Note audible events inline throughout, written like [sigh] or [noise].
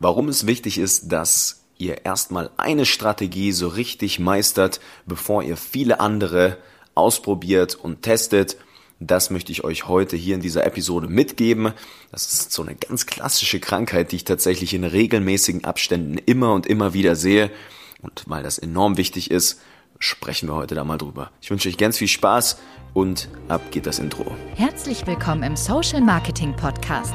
warum es wichtig ist, dass ihr erstmal eine Strategie so richtig meistert, bevor ihr viele andere ausprobiert und testet. Das möchte ich euch heute hier in dieser Episode mitgeben. Das ist so eine ganz klassische Krankheit, die ich tatsächlich in regelmäßigen Abständen immer und immer wieder sehe. Und weil das enorm wichtig ist, sprechen wir heute da mal drüber. Ich wünsche euch ganz viel Spaß und ab geht das Intro. Herzlich willkommen im Social Marketing Podcast,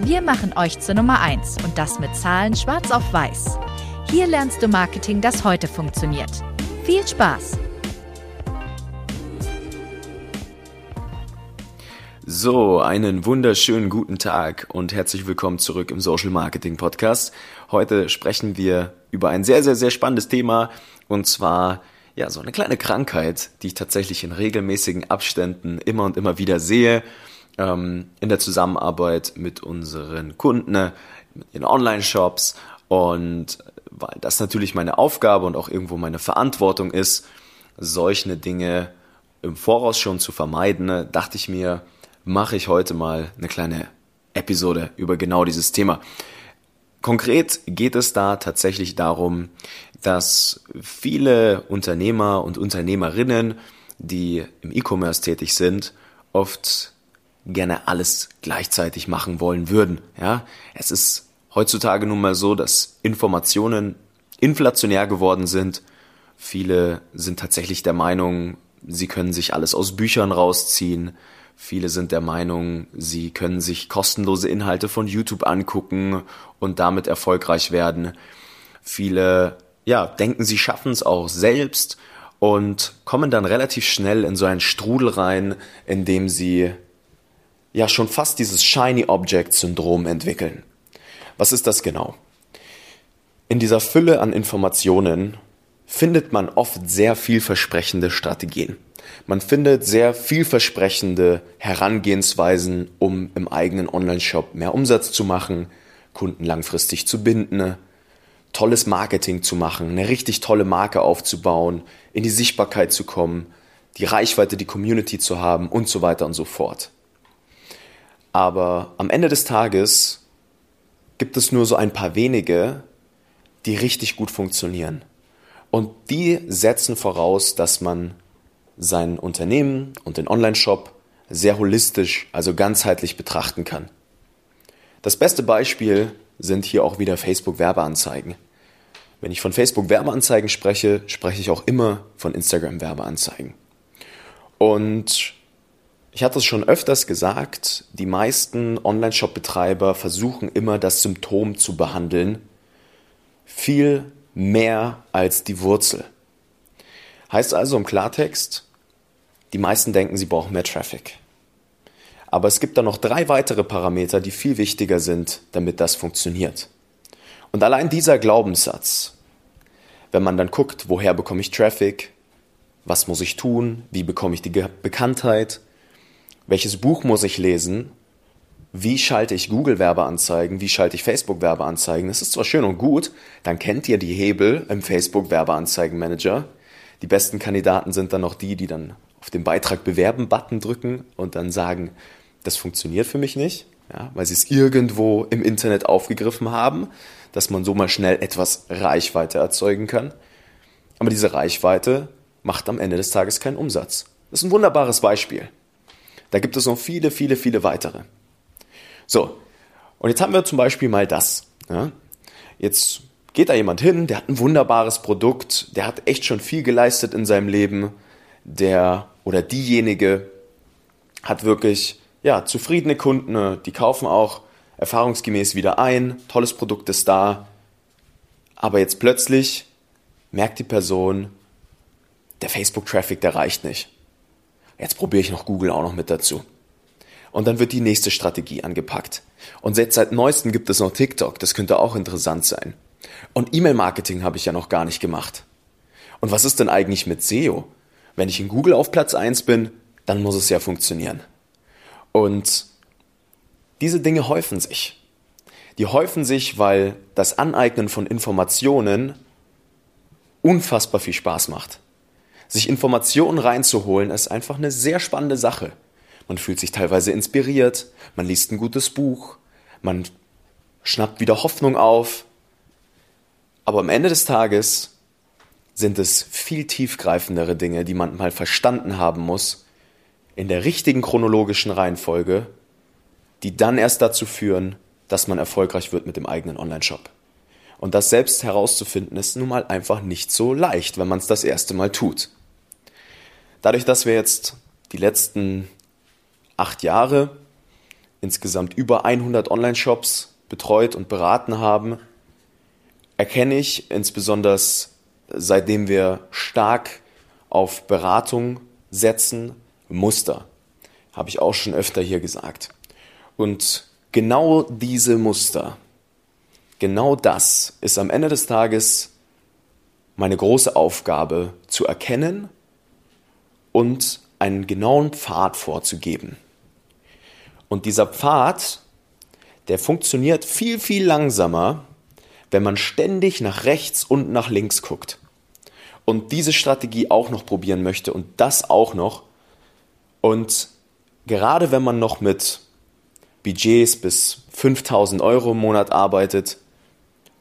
Wir machen euch zur Nummer 1 und das mit Zahlen schwarz auf weiß. Hier lernst du Marketing, das heute funktioniert. Viel Spaß! So, einen wunderschönen guten Tag und herzlich willkommen zurück im Social Marketing Podcast. Heute sprechen wir über ein sehr, sehr, sehr spannendes Thema und zwar ja, so eine kleine Krankheit, die ich tatsächlich in regelmäßigen Abständen immer und immer wieder sehe, ähm, in der Zusammenarbeit mit unseren Kunden, ne, mit ihren Online-Shops und weil das natürlich meine Aufgabe und auch irgendwo meine Verantwortung ist, solche Dinge im Voraus schon zu vermeiden, ne, dachte ich mir, mache ich heute mal eine kleine Episode über genau dieses Thema. Konkret geht es da tatsächlich darum, dass viele Unternehmer und Unternehmerinnen, die im E-Commerce tätig sind, oft gerne alles gleichzeitig machen wollen würden. Ja, es ist heutzutage nun mal so, dass Informationen inflationär geworden sind. Viele sind tatsächlich der Meinung, sie können sich alles aus Büchern rausziehen. Viele sind der Meinung, sie können sich kostenlose Inhalte von YouTube angucken und damit erfolgreich werden. Viele ja, denken, sie schaffen es auch selbst und kommen dann relativ schnell in so einen Strudel rein, in dem sie ja schon fast dieses Shiny Object Syndrom entwickeln. Was ist das genau? In dieser Fülle an Informationen findet man oft sehr vielversprechende Strategien. Man findet sehr vielversprechende Herangehensweisen, um im eigenen Online-Shop mehr Umsatz zu machen, Kunden langfristig zu binden, tolles Marketing zu machen, eine richtig tolle Marke aufzubauen, in die Sichtbarkeit zu kommen, die Reichweite, die Community zu haben und so weiter und so fort. Aber am Ende des Tages gibt es nur so ein paar wenige, die richtig gut funktionieren. Und die setzen voraus, dass man sein Unternehmen und den Online-Shop sehr holistisch, also ganzheitlich betrachten kann. Das beste Beispiel sind hier auch wieder Facebook-Werbeanzeigen. Wenn ich von Facebook-Werbeanzeigen spreche, spreche ich auch immer von Instagram-Werbeanzeigen. Und ich hatte es schon öfters gesagt, die meisten Online-Shop-Betreiber versuchen immer das Symptom zu behandeln, viel mehr als die Wurzel. Heißt also im Klartext, die meisten denken, sie brauchen mehr Traffic. Aber es gibt da noch drei weitere Parameter, die viel wichtiger sind, damit das funktioniert. Und allein dieser Glaubenssatz, wenn man dann guckt, woher bekomme ich Traffic, was muss ich tun, wie bekomme ich die Bekanntheit, welches Buch muss ich lesen, wie schalte ich Google-Werbeanzeigen, wie schalte ich Facebook-Werbeanzeigen, das ist zwar schön und gut, dann kennt ihr die Hebel im Facebook-Werbeanzeigen-Manager. Die besten Kandidaten sind dann noch die, die dann auf den Beitrag bewerben-Button drücken und dann sagen, das funktioniert für mich nicht, ja, weil sie es irgendwo im Internet aufgegriffen haben, dass man so mal schnell etwas Reichweite erzeugen kann. Aber diese Reichweite macht am Ende des Tages keinen Umsatz. Das ist ein wunderbares Beispiel. Da gibt es noch viele, viele, viele weitere. So, und jetzt haben wir zum Beispiel mal das. Ja. Jetzt geht da jemand hin, der hat ein wunderbares Produkt, der hat echt schon viel geleistet in seinem Leben, der oder diejenige hat wirklich ja, zufriedene Kunden, ne? die kaufen auch erfahrungsgemäß wieder ein, tolles Produkt ist da, aber jetzt plötzlich merkt die Person, der Facebook-Traffic, der reicht nicht. Jetzt probiere ich noch Google auch noch mit dazu. Und dann wird die nächste Strategie angepackt. Und jetzt seit neuestem gibt es noch TikTok, das könnte auch interessant sein. Und E-Mail-Marketing habe ich ja noch gar nicht gemacht. Und was ist denn eigentlich mit SEO? Wenn ich in Google auf Platz 1 bin, dann muss es ja funktionieren. Und diese Dinge häufen sich. Die häufen sich, weil das Aneignen von Informationen unfassbar viel Spaß macht. Sich Informationen reinzuholen, ist einfach eine sehr spannende Sache. Man fühlt sich teilweise inspiriert, man liest ein gutes Buch, man schnappt wieder Hoffnung auf. Aber am Ende des Tages sind es viel tiefgreifendere Dinge, die man mal verstanden haben muss, in der richtigen chronologischen Reihenfolge, die dann erst dazu führen, dass man erfolgreich wird mit dem eigenen Online-Shop. Und das selbst herauszufinden ist nun mal einfach nicht so leicht, wenn man es das erste Mal tut. Dadurch, dass wir jetzt die letzten acht Jahre insgesamt über 100 Online-Shops betreut und beraten haben, erkenne ich insbesondere seitdem wir stark auf Beratung setzen, Muster. Habe ich auch schon öfter hier gesagt. Und genau diese Muster, genau das ist am Ende des Tages meine große Aufgabe zu erkennen und einen genauen Pfad vorzugeben. Und dieser Pfad, der funktioniert viel, viel langsamer, wenn man ständig nach rechts und nach links guckt und diese Strategie auch noch probieren möchte und das auch noch und gerade wenn man noch mit Budgets bis 5000 Euro im Monat arbeitet,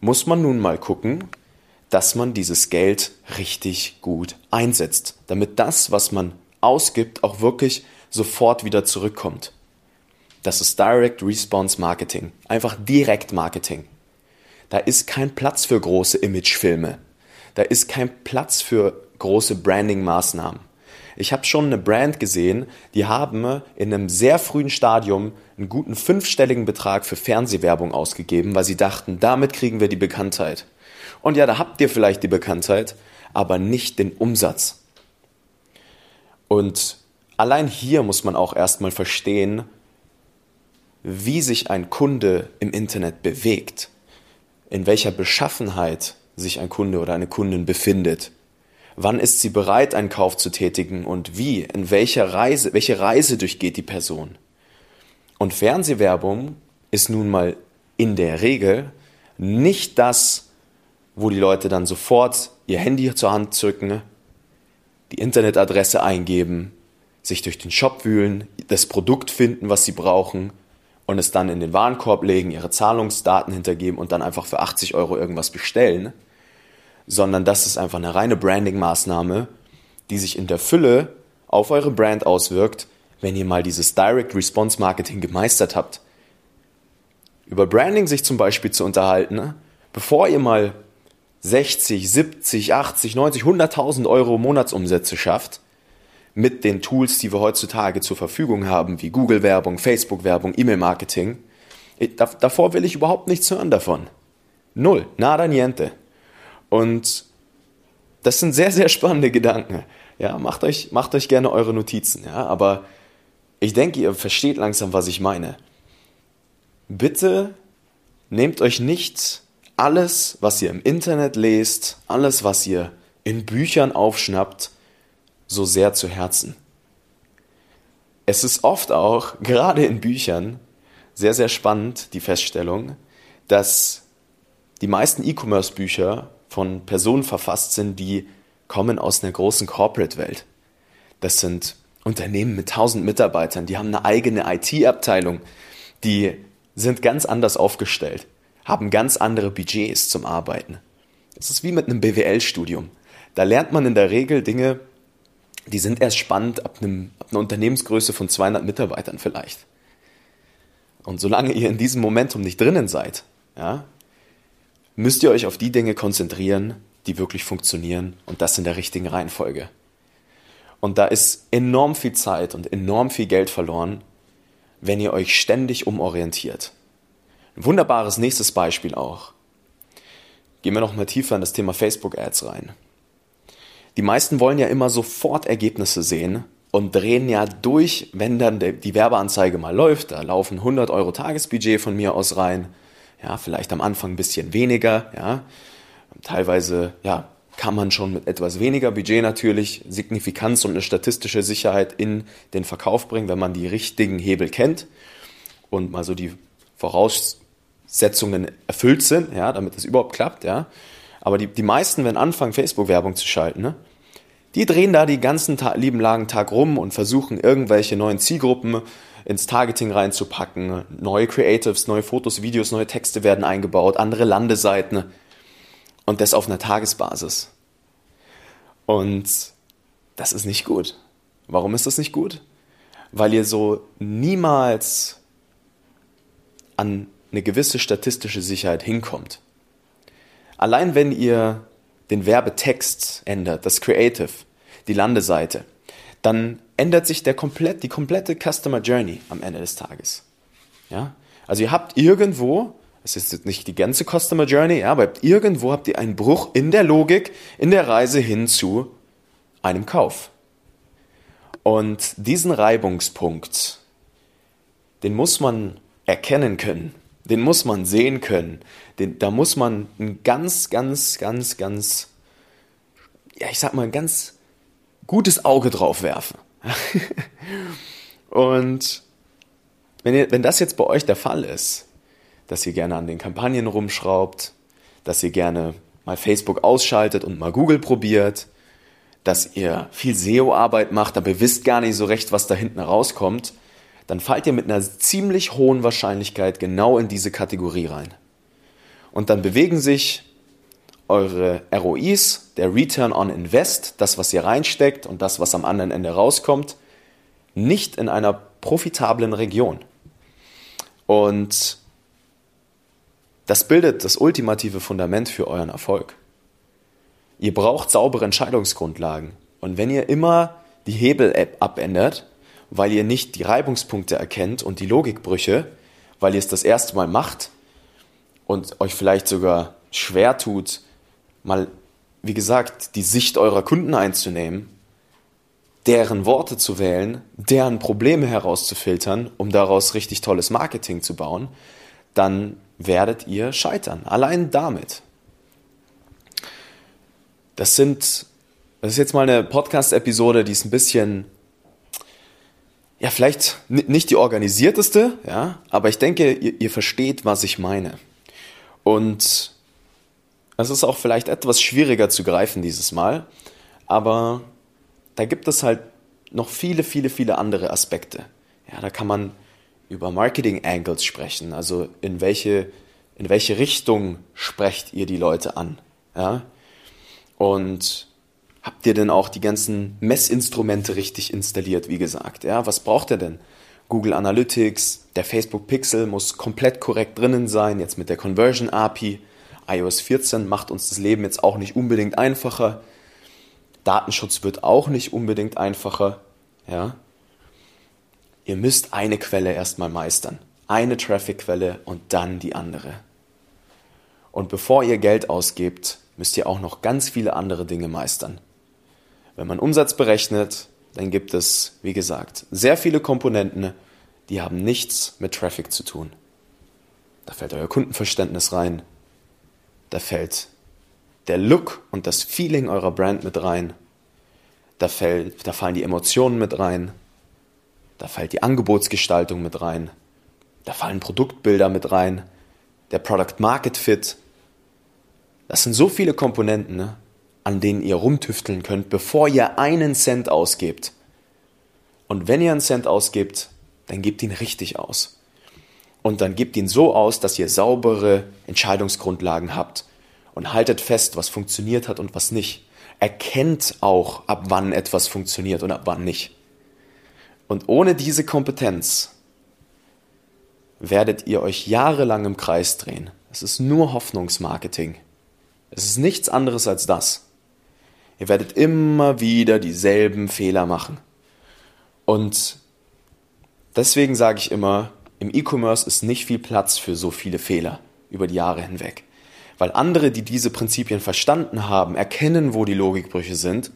muss man nun mal gucken, dass man dieses Geld richtig gut einsetzt, damit das, was man ausgibt, auch wirklich sofort wieder zurückkommt. Das ist Direct Response Marketing, einfach Direkt Marketing. Da ist kein Platz für große Imagefilme. Da ist kein Platz für große Branding-Maßnahmen. Ich habe schon eine Brand gesehen, die haben in einem sehr frühen Stadium einen guten fünfstelligen Betrag für Fernsehwerbung ausgegeben, weil sie dachten, damit kriegen wir die Bekanntheit. Und ja, da habt ihr vielleicht die Bekanntheit, aber nicht den Umsatz. Und allein hier muss man auch erstmal verstehen, wie sich ein Kunde im Internet bewegt in welcher Beschaffenheit sich ein Kunde oder eine Kundin befindet. Wann ist sie bereit, einen Kauf zu tätigen und wie, in welcher Reise, welche Reise durchgeht die Person? Und Fernsehwerbung ist nun mal in der Regel nicht das, wo die Leute dann sofort ihr Handy zur Hand zücken, die Internetadresse eingeben, sich durch den Shop wühlen, das Produkt finden, was sie brauchen und es dann in den Warenkorb legen, ihre Zahlungsdaten hintergeben und dann einfach für 80 Euro irgendwas bestellen, sondern das ist einfach eine reine Branding-Maßnahme, die sich in der Fülle auf eure Brand auswirkt, wenn ihr mal dieses Direct Response Marketing gemeistert habt. Über Branding sich zum Beispiel zu unterhalten, bevor ihr mal 60, 70, 80, 90, 100.000 Euro Monatsumsätze schafft, mit den Tools, die wir heutzutage zur Verfügung haben, wie Google-Werbung, Facebook-Werbung, E-Mail-Marketing. Davor will ich überhaupt nichts hören davon. Null, nada niente. Und das sind sehr, sehr spannende Gedanken. Ja, macht euch, macht euch gerne eure Notizen, ja, aber ich denke, ihr versteht langsam, was ich meine. Bitte nehmt euch nicht alles, was ihr im Internet lest, alles, was ihr in Büchern aufschnappt, so sehr zu Herzen. Es ist oft auch, [laughs] gerade in Büchern, sehr, sehr spannend, die Feststellung, dass die meisten E-Commerce-Bücher von Personen verfasst sind, die kommen aus einer großen Corporate-Welt. Das sind Unternehmen mit tausend Mitarbeitern, die haben eine eigene IT-Abteilung, die sind ganz anders aufgestellt, haben ganz andere Budgets zum Arbeiten. Das ist wie mit einem BWL-Studium. Da lernt man in der Regel Dinge, die sind erst spannend ab, einem, ab einer Unternehmensgröße von 200 Mitarbeitern vielleicht. Und solange ihr in diesem Momentum nicht drinnen seid, ja, müsst ihr euch auf die Dinge konzentrieren, die wirklich funktionieren und das in der richtigen Reihenfolge. Und da ist enorm viel Zeit und enorm viel Geld verloren, wenn ihr euch ständig umorientiert. Ein wunderbares nächstes Beispiel auch. Gehen wir noch mal tiefer in das Thema Facebook Ads rein. Die meisten wollen ja immer sofort Ergebnisse sehen und drehen ja durch, wenn dann die Werbeanzeige mal läuft. Da laufen 100 Euro Tagesbudget von mir aus rein. Ja, vielleicht am Anfang ein bisschen weniger. Ja, teilweise ja kann man schon mit etwas weniger Budget natürlich Signifikanz und eine statistische Sicherheit in den Verkauf bringen, wenn man die richtigen Hebel kennt und mal so die Voraussetzungen erfüllt sind, ja, damit es überhaupt klappt, ja. Aber die, die meisten, wenn anfangen, Facebook-Werbung zu schalten, ne, die drehen da die ganzen Ta lieben langen Tag rum und versuchen irgendwelche neuen Zielgruppen ins Targeting reinzupacken. Neue Creatives, neue Fotos, Videos, neue Texte werden eingebaut, andere Landeseiten und das auf einer Tagesbasis. Und das ist nicht gut. Warum ist das nicht gut? Weil ihr so niemals an eine gewisse statistische Sicherheit hinkommt. Allein wenn ihr den Werbetext ändert, das Creative, die Landeseite, dann ändert sich der komplett, die komplette Customer Journey am Ende des Tages. Ja? Also ihr habt irgendwo, es ist jetzt nicht die ganze Customer Journey, ja, aber irgendwo habt ihr einen Bruch in der Logik, in der Reise hin zu einem Kauf. Und diesen Reibungspunkt, den muss man erkennen können, den muss man sehen können, den, da muss man ein ganz, ganz, ganz, ganz, ja, ich sag mal, ein ganz gutes Auge drauf werfen. [laughs] Und wenn, ihr, wenn das jetzt bei euch der Fall ist, dass ihr gerne an den Kampagnen rumschraubt, dass ihr gerne mal Facebook ausschaltet und mal Google probiert, dass ihr viel SEO-Arbeit macht, aber ihr wisst gar nicht so recht, was da hinten rauskommt, dann fallt ihr mit einer ziemlich hohen Wahrscheinlichkeit genau in diese Kategorie rein. Und dann bewegen sich eure ROIs, der Return on Invest, das, was ihr reinsteckt und das, was am anderen Ende rauskommt, nicht in einer profitablen Region. Und das bildet das ultimative Fundament für euren Erfolg. Ihr braucht saubere Entscheidungsgrundlagen. Und wenn ihr immer die Hebel-App abändert, weil ihr nicht die Reibungspunkte erkennt und die Logikbrüche, weil ihr es das erste Mal macht und euch vielleicht sogar schwer tut, mal, wie gesagt, die Sicht eurer Kunden einzunehmen, deren Worte zu wählen, deren Probleme herauszufiltern, um daraus richtig tolles Marketing zu bauen, dann werdet ihr scheitern. Allein damit. Das sind, das ist jetzt mal eine Podcast-Episode, die ist ein bisschen, ja, vielleicht nicht die organisierteste, ja, aber ich denke, ihr, ihr versteht, was ich meine. Und es ist auch vielleicht etwas schwieriger zu greifen dieses Mal, aber da gibt es halt noch viele, viele, viele andere Aspekte. Ja, da kann man über Marketing Angles sprechen, also in welche, in welche Richtung sprecht ihr die Leute an? Ja? Und habt ihr denn auch die ganzen Messinstrumente richtig installiert, wie gesagt? Ja, was braucht ihr denn? Google Analytics, der Facebook Pixel muss komplett korrekt drinnen sein, jetzt mit der Conversion API iOS 14 macht uns das Leben jetzt auch nicht unbedingt einfacher. Datenschutz wird auch nicht unbedingt einfacher. Ja? Ihr müsst eine Quelle erstmal meistern. Eine Traffic-Quelle und dann die andere. Und bevor ihr Geld ausgebt, müsst ihr auch noch ganz viele andere Dinge meistern. Wenn man Umsatz berechnet, dann gibt es, wie gesagt, sehr viele Komponenten, die haben nichts mit Traffic zu tun. Da fällt euer Kundenverständnis rein, da fällt der Look und das Feeling eurer Brand mit rein. Da, fällt, da fallen die Emotionen mit rein. Da fällt die Angebotsgestaltung mit rein. Da fallen Produktbilder mit rein. Der Product Market Fit. Das sind so viele Komponenten, ne, an denen ihr rumtüfteln könnt, bevor ihr einen Cent ausgebt. Und wenn ihr einen Cent ausgebt, dann gebt ihn richtig aus und dann gebt ihn so aus, dass ihr saubere Entscheidungsgrundlagen habt und haltet fest, was funktioniert hat und was nicht. Erkennt auch, ab wann etwas funktioniert und ab wann nicht. Und ohne diese Kompetenz werdet ihr euch jahrelang im Kreis drehen. Es ist nur Hoffnungsmarketing. Es ist nichts anderes als das. Ihr werdet immer wieder dieselben Fehler machen. Und deswegen sage ich immer, im E-Commerce ist nicht viel Platz für so viele Fehler über die Jahre hinweg. Weil andere, die diese Prinzipien verstanden haben, erkennen, wo die Logikbrüche sind,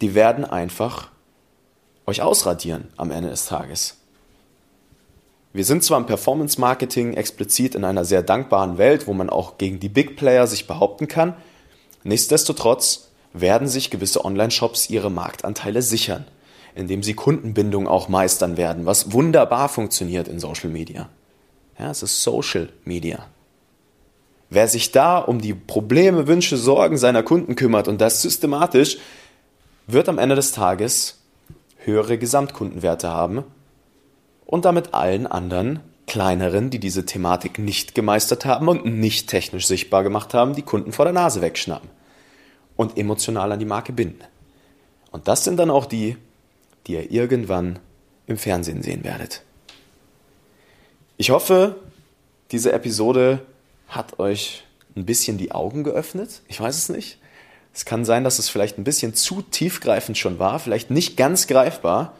die werden einfach euch ausradieren am Ende des Tages. Wir sind zwar im Performance Marketing explizit in einer sehr dankbaren Welt, wo man auch gegen die Big Player sich behaupten kann, Nichtsdestotrotz werden sich gewisse Online-Shops ihre Marktanteile sichern, indem sie Kundenbindung auch meistern werden, was wunderbar funktioniert in Social Media. Ja, es ist Social Media. Wer sich da um die Probleme, Wünsche, Sorgen seiner Kunden kümmert und das systematisch, wird am Ende des Tages höhere Gesamtkundenwerte haben und damit allen anderen kleineren, die diese Thematik nicht gemeistert haben und nicht technisch sichtbar gemacht haben, die Kunden vor der Nase wegschnappen und emotional an die Marke binden. Und das sind dann auch die, die ihr irgendwann im Fernsehen sehen werdet. Ich hoffe, diese Episode hat euch ein bisschen die Augen geöffnet. Ich weiß es nicht. Es kann sein, dass es vielleicht ein bisschen zu tiefgreifend schon war, vielleicht nicht ganz greifbar.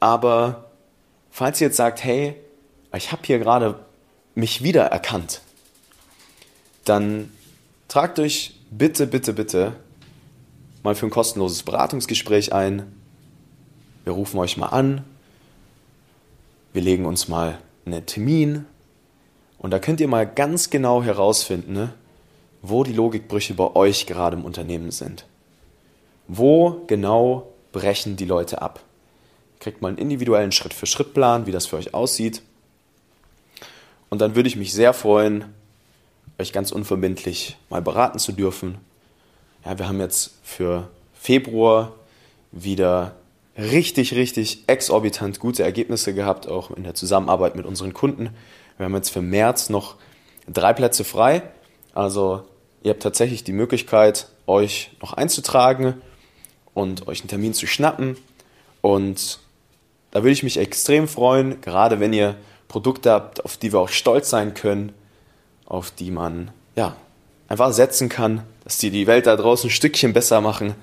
Aber falls ihr jetzt sagt, hey, ich habe hier gerade mich wiedererkannt, dann tragt euch bitte, bitte, bitte mal für ein kostenloses Beratungsgespräch ein. Wir rufen euch mal an. Wir legen uns mal einen Termin. Und da könnt ihr mal ganz genau herausfinden, ne, wo die Logikbrüche bei euch gerade im Unternehmen sind. Wo genau brechen die Leute ab? Kriegt mal einen individuellen Schritt-für-Schritt-Plan, wie das für euch aussieht. Und dann würde ich mich sehr freuen, euch ganz unverbindlich mal beraten zu dürfen. Ja, wir haben jetzt für Februar wieder richtig, richtig exorbitant gute Ergebnisse gehabt, auch in der Zusammenarbeit mit unseren Kunden. Wir haben jetzt für März noch drei Plätze frei. Also ihr habt tatsächlich die Möglichkeit, euch noch einzutragen und euch einen Termin zu schnappen. Und da würde ich mich extrem freuen, gerade wenn ihr Produkte habt, auf die wir auch stolz sein können, auf die man ja einfach setzen kann, dass die die Welt da draußen ein Stückchen besser machen,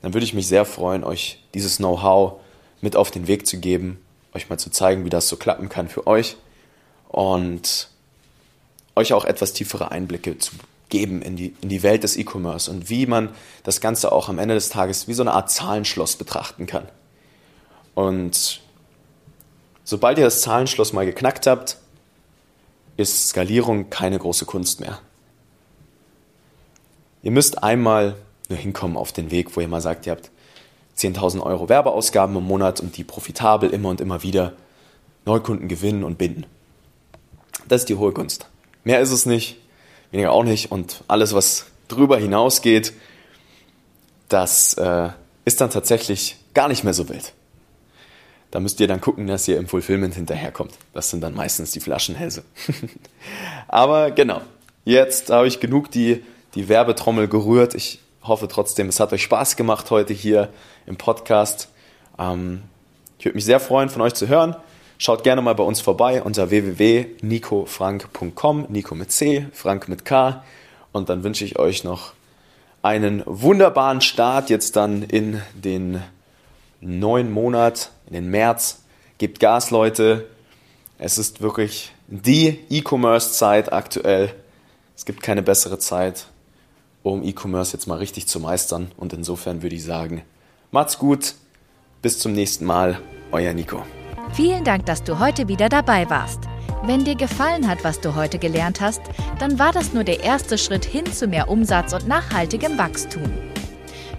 dann würde ich mich sehr freuen, euch dieses Know-how mit auf den Weg zu geben, euch mal zu zeigen, wie das so klappen kann für euch und euch auch etwas tiefere Einblicke zu geben in die, in die Welt des E-Commerce und wie man das Ganze auch am Ende des Tages wie so eine Art Zahlenschloss betrachten kann. Und Sobald ihr das Zahlenschloss mal geknackt habt, ist Skalierung keine große Kunst mehr. Ihr müsst einmal nur hinkommen auf den Weg, wo ihr mal sagt, ihr habt 10.000 Euro Werbeausgaben im Monat und die profitabel immer und immer wieder Neukunden gewinnen und binden. Das ist die hohe Kunst. Mehr ist es nicht, weniger auch nicht und alles, was drüber hinausgeht, das äh, ist dann tatsächlich gar nicht mehr so wild. Da müsst ihr dann gucken, dass ihr im Fulfillment hinterherkommt. Das sind dann meistens die Flaschenhälse. [laughs] Aber genau, jetzt habe ich genug die, die Werbetrommel gerührt. Ich hoffe trotzdem, es hat euch Spaß gemacht heute hier im Podcast. Ähm, ich würde mich sehr freuen, von euch zu hören. Schaut gerne mal bei uns vorbei unter www.nicofrank.com, Nico mit C, Frank mit K. Und dann wünsche ich euch noch einen wunderbaren Start jetzt dann in den neuen Monat, in den März. Gebt Gas, Leute. Es ist wirklich die E-Commerce-Zeit aktuell. Es gibt keine bessere Zeit, um E-Commerce jetzt mal richtig zu meistern. Und insofern würde ich sagen, macht's gut. Bis zum nächsten Mal. Euer Nico. Vielen Dank, dass du heute wieder dabei warst. Wenn dir gefallen hat, was du heute gelernt hast, dann war das nur der erste Schritt hin zu mehr Umsatz und nachhaltigem Wachstum.